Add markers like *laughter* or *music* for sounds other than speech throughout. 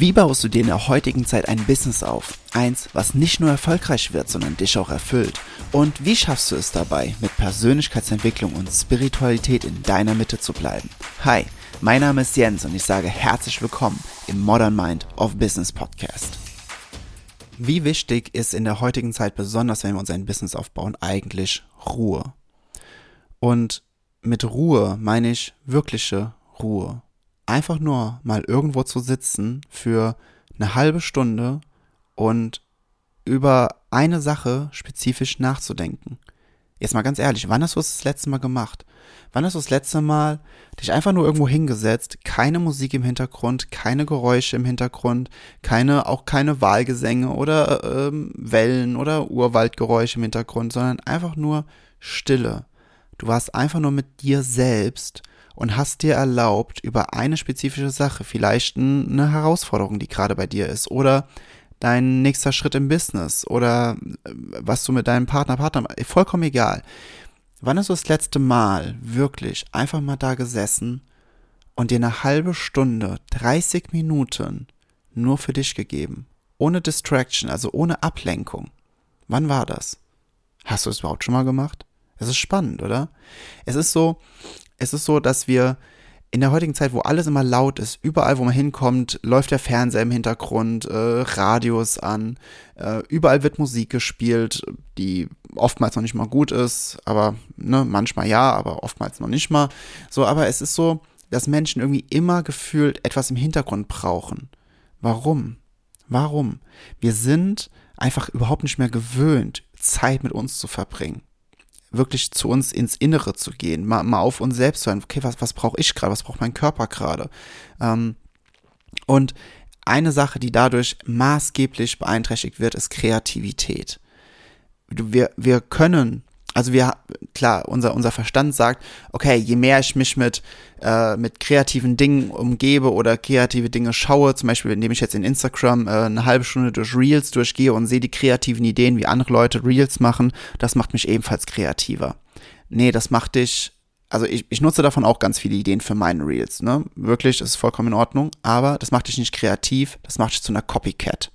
Wie baust du dir in der heutigen Zeit ein Business auf? Eins, was nicht nur erfolgreich wird, sondern dich auch erfüllt. Und wie schaffst du es dabei, mit Persönlichkeitsentwicklung und Spiritualität in deiner Mitte zu bleiben? Hi, mein Name ist Jens und ich sage herzlich willkommen im Modern Mind of Business Podcast. Wie wichtig ist in der heutigen Zeit, besonders wenn wir uns ein Business aufbauen, eigentlich Ruhe? Und mit Ruhe meine ich wirkliche Ruhe einfach nur mal irgendwo zu sitzen für eine halbe Stunde und über eine Sache spezifisch nachzudenken. Jetzt mal ganz ehrlich, wann hast du es das letzte Mal gemacht? Wann hast du das letzte Mal dich einfach nur irgendwo hingesetzt, keine Musik im Hintergrund, keine Geräusche im Hintergrund, keine, auch keine Wahlgesänge oder ähm, Wellen oder Urwaldgeräusche im Hintergrund, sondern einfach nur Stille. Du warst einfach nur mit dir selbst und hast dir erlaubt, über eine spezifische Sache, vielleicht eine Herausforderung, die gerade bei dir ist, oder dein nächster Schritt im Business oder äh, was du mit deinem Partner, Partner, vollkommen egal. Wann hast du das letzte Mal wirklich einfach mal da gesessen und dir eine halbe Stunde, 30 Minuten nur für dich gegeben? Ohne Distraction, also ohne Ablenkung. Wann war das? Hast du es überhaupt schon mal gemacht? Es ist spannend, oder? Es ist so, es ist so, dass wir in der heutigen Zeit, wo alles immer laut ist, überall, wo man hinkommt, läuft der Fernseher im Hintergrund, äh, Radios an, äh, überall wird Musik gespielt, die oftmals noch nicht mal gut ist, aber ne, manchmal ja, aber oftmals noch nicht mal. So, aber es ist so, dass Menschen irgendwie immer gefühlt etwas im Hintergrund brauchen. Warum? Warum? Wir sind einfach überhaupt nicht mehr gewöhnt, Zeit mit uns zu verbringen wirklich zu uns ins Innere zu gehen, mal, mal auf uns selbst zu hören, okay, was, was brauche ich gerade, was braucht mein Körper gerade? Ähm, und eine Sache, die dadurch maßgeblich beeinträchtigt wird, ist Kreativität. Wir, wir können also wir, klar, unser, unser Verstand sagt, okay, je mehr ich mich mit, äh, mit kreativen Dingen umgebe oder kreative Dinge schaue, zum Beispiel indem ich jetzt in Instagram äh, eine halbe Stunde durch Reels durchgehe und sehe die kreativen Ideen, wie andere Leute Reels machen, das macht mich ebenfalls kreativer. Nee, das macht dich, also ich, ich nutze davon auch ganz viele Ideen für meine Reels, ne? Wirklich, das ist vollkommen in Ordnung, aber das macht dich nicht kreativ, das macht dich zu einer Copycat.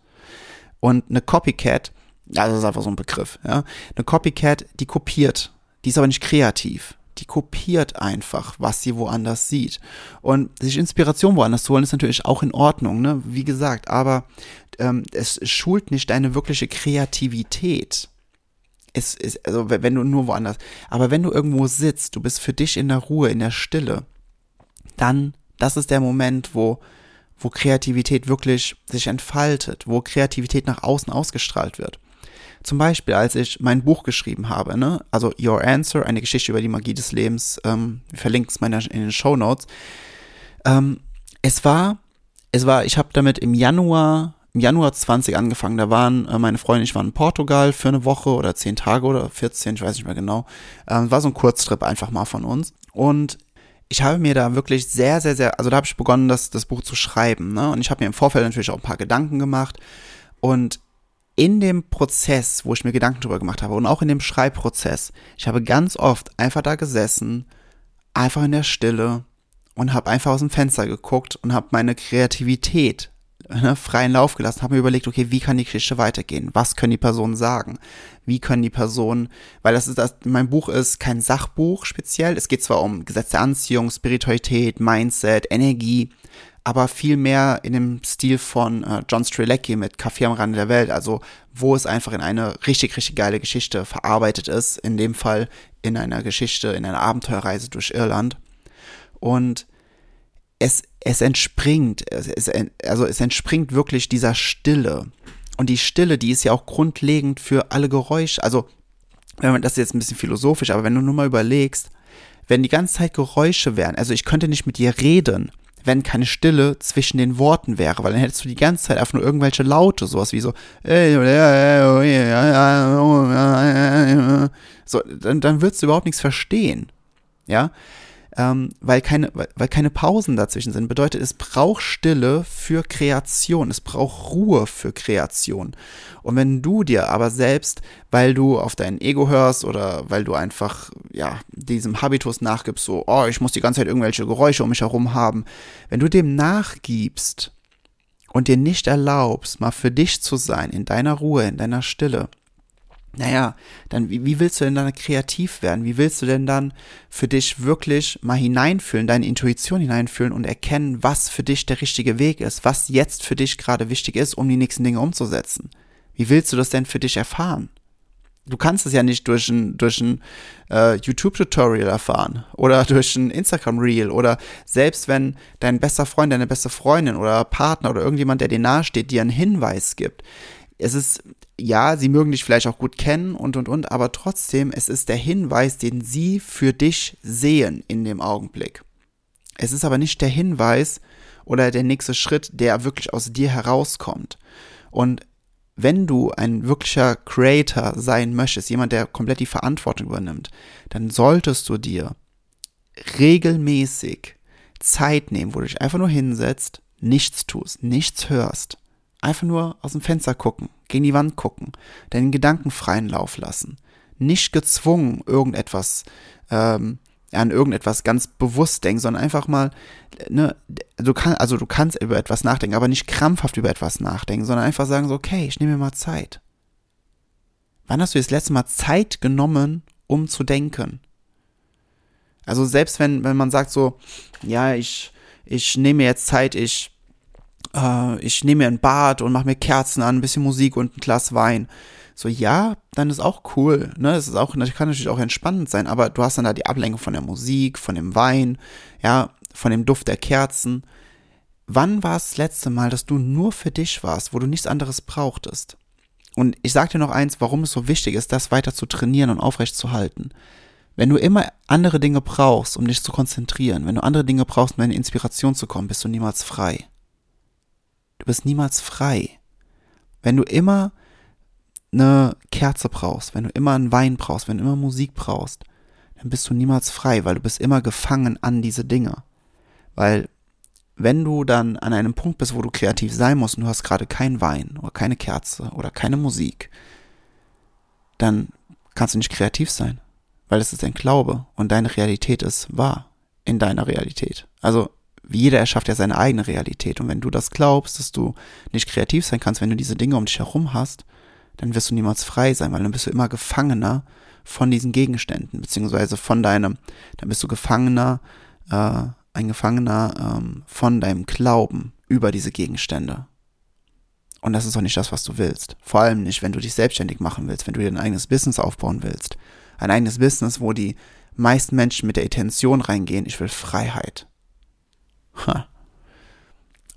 Und eine Copycat also das ist einfach so ein Begriff, ja. Eine Copycat, die kopiert, die ist aber nicht kreativ. Die kopiert einfach, was sie woanders sieht. Und sich Inspiration woanders zu holen, ist natürlich auch in Ordnung, ne? Wie gesagt, aber ähm, es schult nicht deine wirkliche Kreativität. Es ist, also wenn du nur woanders, aber wenn du irgendwo sitzt, du bist für dich in der Ruhe, in der Stille, dann, das ist der Moment, wo wo Kreativität wirklich sich entfaltet, wo Kreativität nach außen ausgestrahlt wird. Zum Beispiel, als ich mein Buch geschrieben habe, ne? also Your Answer, eine Geschichte über die Magie des Lebens, ähm, verlinkt es in den Show Notes. Ähm, es war, es war, ich habe damit im Januar, im Januar 20 angefangen. Da waren äh, meine Freunde, ich war in Portugal für eine Woche oder zehn Tage oder 14, ich weiß nicht mehr genau. Ähm, war so ein Kurztrip einfach mal von uns. Und ich habe mir da wirklich sehr, sehr, sehr, also da habe ich begonnen, das, das Buch zu schreiben. Ne? Und ich habe mir im Vorfeld natürlich auch ein paar Gedanken gemacht. Und in dem Prozess, wo ich mir Gedanken drüber gemacht habe und auch in dem Schreibprozess, ich habe ganz oft einfach da gesessen, einfach in der Stille und habe einfach aus dem Fenster geguckt und habe meine Kreativität ne, freien Lauf gelassen, habe mir überlegt, okay, wie kann die Geschichte weitergehen? Was können die Personen sagen? Wie können die Personen, weil das ist das, mein Buch ist kein Sachbuch speziell. Es geht zwar um Gesetze der Anziehung, Spiritualität, Mindset, Energie, aber viel mehr in dem Stil von äh, John Strelecki mit Kaffee am Rande der Welt, also wo es einfach in eine richtig, richtig geile Geschichte verarbeitet ist, in dem Fall in einer Geschichte, in einer Abenteuerreise durch Irland. Und es, es entspringt, es, es, also es entspringt wirklich dieser Stille. Und die Stille, die ist ja auch grundlegend für alle Geräusche. Also, wenn man das ist jetzt ein bisschen philosophisch, aber wenn du nur mal überlegst, wenn die ganze Zeit Geräusche wären, also ich könnte nicht mit dir reden, wenn keine Stille zwischen den Worten wäre, weil dann hättest du die ganze Zeit einfach nur irgendwelche Laute, sowas wie so, so, dann, dann würdest du überhaupt nichts verstehen. Ja, ähm, weil, keine, weil keine Pausen dazwischen sind. Bedeutet, es braucht Stille für Kreation, es braucht Ruhe für Kreation. Und wenn du dir aber selbst, weil du auf dein Ego hörst oder weil du einfach, ja, diesem Habitus nachgibst, so, oh, ich muss die ganze Zeit irgendwelche Geräusche um mich herum haben, wenn du dem nachgibst, und dir nicht erlaubst, mal für dich zu sein, in deiner Ruhe, in deiner Stille, naja, dann wie, wie willst du denn dann kreativ werden? Wie willst du denn dann für dich wirklich mal hineinfühlen, deine Intuition hineinfühlen und erkennen, was für dich der richtige Weg ist, was jetzt für dich gerade wichtig ist, um die nächsten Dinge umzusetzen? Wie willst du das denn für dich erfahren? Du kannst es ja nicht durch ein, durch ein äh, YouTube-Tutorial erfahren oder *laughs* durch ein Instagram-Reel oder selbst wenn dein bester Freund, deine beste Freundin oder Partner oder irgendjemand, der dir nahesteht, dir einen Hinweis gibt. Es ist, ja, sie mögen dich vielleicht auch gut kennen und und und, aber trotzdem, es ist der Hinweis, den sie für dich sehen in dem Augenblick. Es ist aber nicht der Hinweis oder der nächste Schritt, der wirklich aus dir herauskommt. Und wenn du ein wirklicher Creator sein möchtest, jemand, der komplett die Verantwortung übernimmt, dann solltest du dir regelmäßig Zeit nehmen, wo du dich einfach nur hinsetzt, nichts tust, nichts hörst. Einfach nur aus dem Fenster gucken, gegen die Wand gucken, deinen Gedanken freien Lauf lassen. Nicht gezwungen, irgendetwas ähm, an irgendetwas ganz bewusst denken, sondern einfach mal, ne, du kannst, also du kannst über etwas nachdenken, aber nicht krampfhaft über etwas nachdenken, sondern einfach sagen so, okay, ich nehme mir mal Zeit. Wann hast du das letzte Mal Zeit genommen, um zu denken? Also selbst wenn, wenn man sagt so, ja, ich, ich nehme mir jetzt Zeit, ich, äh, ich nehme mir ein Bad und mache mir Kerzen an, ein bisschen Musik und ein Glas Wein so, ja, dann ist auch cool, ne, es ist auch, kann natürlich auch entspannend sein, aber du hast dann da die Ablenkung von der Musik, von dem Wein, ja, von dem Duft der Kerzen. Wann war es das letzte Mal, dass du nur für dich warst, wo du nichts anderes brauchtest? Und ich sag dir noch eins, warum es so wichtig ist, das weiter zu trainieren und aufrecht zu halten. Wenn du immer andere Dinge brauchst, um dich zu konzentrieren, wenn du andere Dinge brauchst, um in Inspiration zu kommen, bist du niemals frei. Du bist niemals frei. Wenn du immer eine Kerze brauchst, wenn du immer einen Wein brauchst, wenn du immer Musik brauchst, dann bist du niemals frei, weil du bist immer gefangen an diese Dinge. Weil wenn du dann an einem Punkt bist, wo du kreativ sein musst und du hast gerade keinen Wein oder keine Kerze oder keine Musik, dann kannst du nicht kreativ sein, weil es ist dein Glaube und deine Realität ist wahr in deiner Realität. Also jeder erschafft ja seine eigene Realität und wenn du das glaubst, dass du nicht kreativ sein kannst, wenn du diese Dinge um dich herum hast, dann wirst du niemals frei sein, weil dann bist du immer Gefangener von diesen Gegenständen, beziehungsweise von deinem, dann bist du Gefangener, äh, ein Gefangener ähm, von deinem Glauben über diese Gegenstände. Und das ist doch nicht das, was du willst. Vor allem nicht, wenn du dich selbstständig machen willst, wenn du dir ein eigenes Business aufbauen willst. Ein eigenes Business, wo die meisten Menschen mit der Intention reingehen, ich will Freiheit. Ha.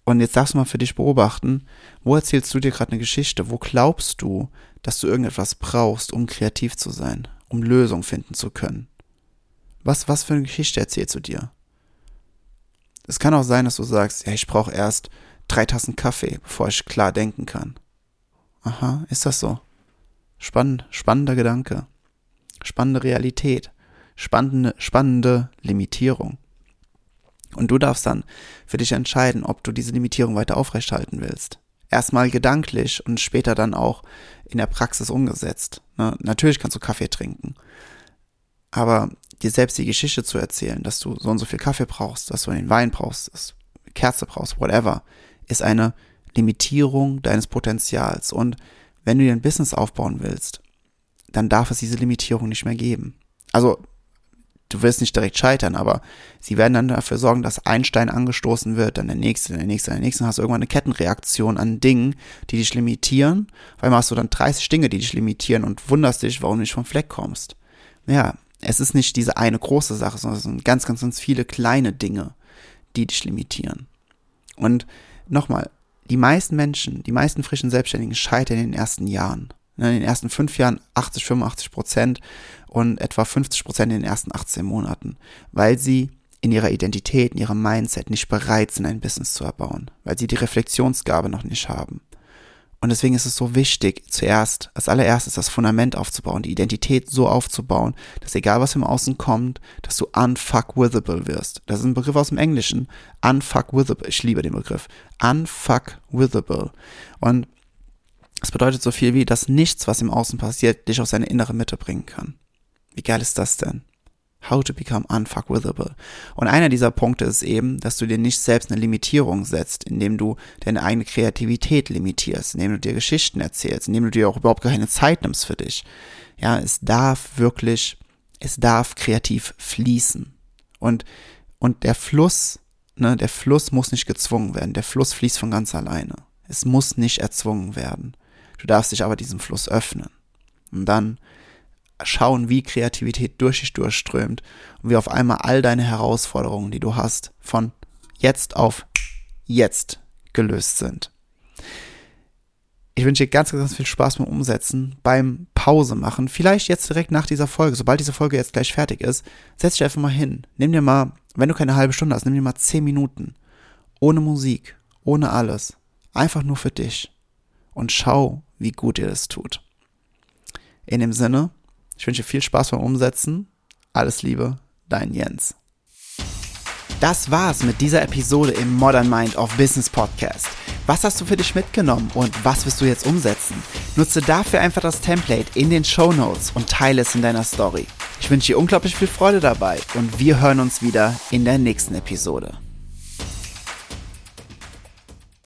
Und jetzt darfst du mal für dich beobachten, wo erzählst du dir gerade eine Geschichte? Wo glaubst du, dass du irgendetwas brauchst, um kreativ zu sein, um Lösungen finden zu können? Was, was für eine Geschichte erzählst du dir? Es kann auch sein, dass du sagst, ja, ich brauche erst drei Tassen Kaffee, bevor ich klar denken kann. Aha, ist das so? Spannend, spannender Gedanke. Spannende Realität. Spannende, spannende Limitierung. Und du darfst dann für dich entscheiden, ob du diese Limitierung weiter aufrechthalten willst. Erstmal gedanklich und später dann auch in der Praxis umgesetzt. Ne? Natürlich kannst du Kaffee trinken. Aber dir selbst die Geschichte zu erzählen, dass du so und so viel Kaffee brauchst, dass du den Wein brauchst, dass du Kerze brauchst, whatever, ist eine Limitierung deines Potenzials. Und wenn du dir ein Business aufbauen willst, dann darf es diese Limitierung nicht mehr geben. Also du wirst nicht direkt scheitern, aber sie werden dann dafür sorgen, dass ein Stein angestoßen wird, dann der nächste, der nächste, der nächste, dann hast du irgendwann eine Kettenreaktion an Dingen, die dich limitieren, weil hast du dann 30 Dinge, die dich limitieren und wunderst dich, warum du nicht vom Fleck kommst. Ja, es ist nicht diese eine große Sache, sondern es sind ganz, ganz, ganz viele kleine Dinge, die dich limitieren. Und nochmal, die meisten Menschen, die meisten frischen Selbstständigen scheitern in den ersten Jahren. In den ersten fünf Jahren 80, 85 Prozent und etwa 50 Prozent in den ersten 18 Monaten, weil sie in ihrer Identität, in ihrem Mindset nicht bereit sind, ein Business zu erbauen, weil sie die Reflexionsgabe noch nicht haben. Und deswegen ist es so wichtig, zuerst, als allererstes das Fundament aufzubauen, die Identität so aufzubauen, dass egal was im Außen kommt, dass du unfuckwithable wirst. Das ist ein Begriff aus dem Englischen. Unfuckwithable. Ich liebe den Begriff. Unfuckwithable. Und es bedeutet so viel wie, dass nichts, was im Außen passiert, dich aus seine innere Mitte bringen kann. Wie geil ist das denn? How to become unfuckwithable. Und einer dieser Punkte ist eben, dass du dir nicht selbst eine Limitierung setzt, indem du deine eigene Kreativität limitierst, indem du dir Geschichten erzählst, indem du dir auch überhaupt keine Zeit nimmst für dich. Ja, es darf wirklich, es darf kreativ fließen. Und, und der Fluss, ne, der Fluss muss nicht gezwungen werden. Der Fluss fließt von ganz alleine. Es muss nicht erzwungen werden. Du darfst dich aber diesem Fluss öffnen. Und dann schauen, wie Kreativität durch dich durchströmt und wie auf einmal all deine Herausforderungen, die du hast, von jetzt auf jetzt gelöst sind. Ich wünsche dir ganz, ganz viel Spaß beim Umsetzen, beim Pause machen. Vielleicht jetzt direkt nach dieser Folge, sobald diese Folge jetzt gleich fertig ist, setz dich einfach mal hin. Nimm dir mal, wenn du keine halbe Stunde hast, nimm dir mal zehn Minuten. Ohne Musik, ohne alles. Einfach nur für dich. Und schau, wie gut dir das tut. In dem Sinne, ich wünsche viel Spaß beim Umsetzen. Alles Liebe, dein Jens. Das war's mit dieser Episode im Modern Mind of Business Podcast. Was hast du für dich mitgenommen und was wirst du jetzt umsetzen? Nutze dafür einfach das Template in den Show Notes und teile es in deiner Story. Ich wünsche dir unglaublich viel Freude dabei und wir hören uns wieder in der nächsten Episode.